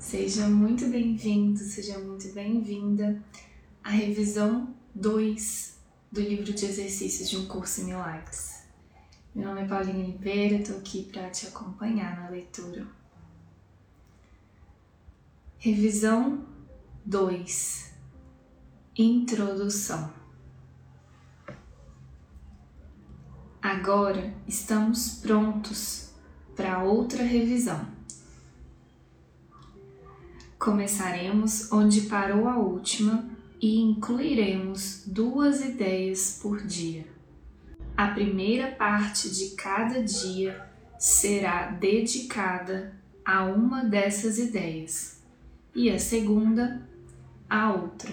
Seja muito bem-vindo, seja muito bem-vinda à revisão 2 do livro de exercícios de um curso em milagres. Meu nome é Paulinha Oliveira, estou aqui para te acompanhar na leitura. Revisão 2 Introdução Agora estamos prontos para outra revisão Começaremos onde parou a última e incluiremos duas ideias por dia. A primeira parte de cada dia será dedicada a uma dessas ideias e a segunda a outra.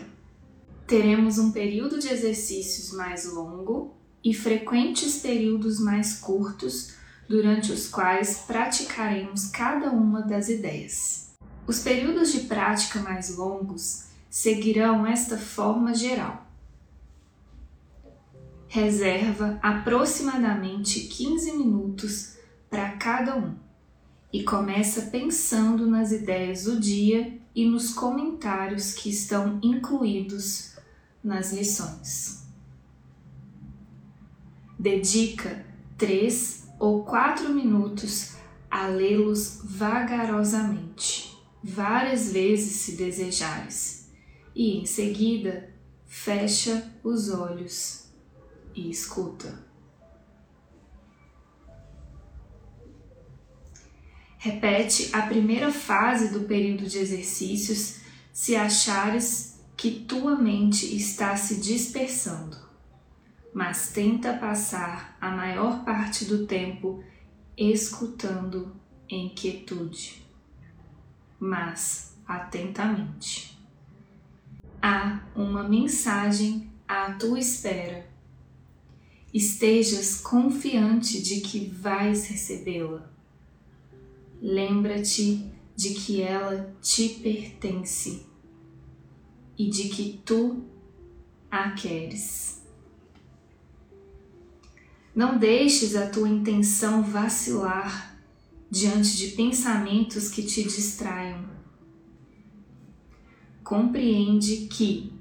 Teremos um período de exercícios mais longo e frequentes períodos mais curtos durante os quais praticaremos cada uma das ideias. Os períodos de prática mais longos seguirão esta forma geral. Reserva aproximadamente 15 minutos para cada um e começa pensando nas ideias do dia e nos comentários que estão incluídos nas lições. Dedica 3 ou 4 minutos a lê-los vagarosamente várias vezes se desejares, e em seguida fecha os olhos e escuta. Repete a primeira fase do período de exercícios se achares que tua mente está se dispersando, mas tenta passar a maior parte do tempo escutando em quietude mas atentamente. Há uma mensagem à tua espera. Estejas confiante de que vais recebê-la. Lembra-te de que ela te pertence e de que tu a queres. Não deixes a tua intenção vacilar diante de pensamentos que te distraiam. Compreende que,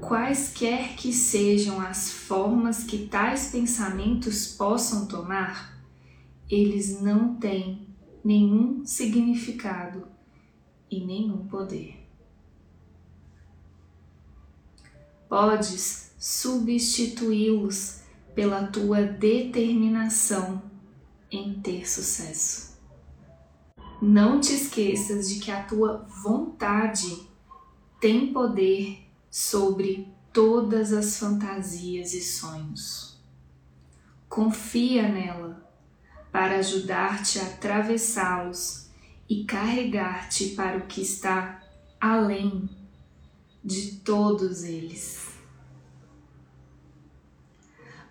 quaisquer que sejam as formas que tais pensamentos possam tomar, eles não têm nenhum significado e nenhum poder. Podes substituí-los pela tua determinação em ter sucesso. Não te esqueças de que a tua vontade tem poder sobre todas as fantasias e sonhos. Confia nela para ajudar-te a atravessá-los e carregar-te para o que está além de todos eles.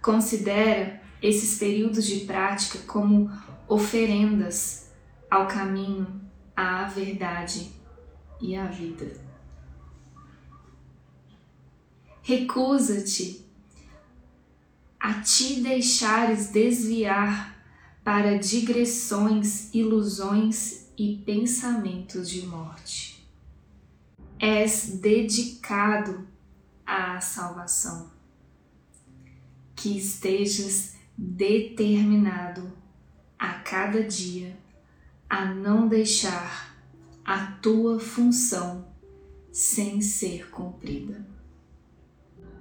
Considera esses períodos de prática como oferendas ao caminho, à verdade e à vida. Recusa-te a te deixares desviar para digressões, ilusões e pensamentos de morte. És dedicado à salvação. Que estejas determinado a cada dia a não deixar a tua função sem ser cumprida.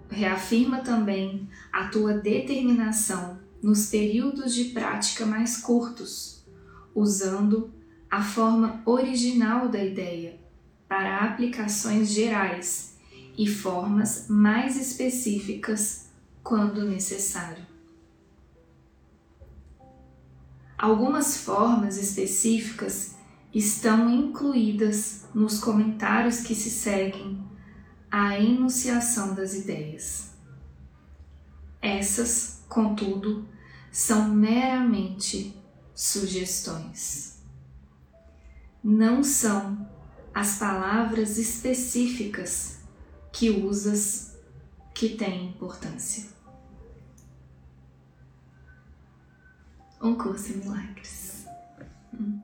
Reafirma também a tua determinação nos períodos de prática mais curtos, usando a forma original da ideia para aplicações gerais e formas mais específicas quando necessário. Algumas formas específicas estão incluídas nos comentários que se seguem à enunciação das ideias. Essas, contudo, são meramente sugestões. Não são as palavras específicas que usas que têm importância. Um curso em milagres. Hum.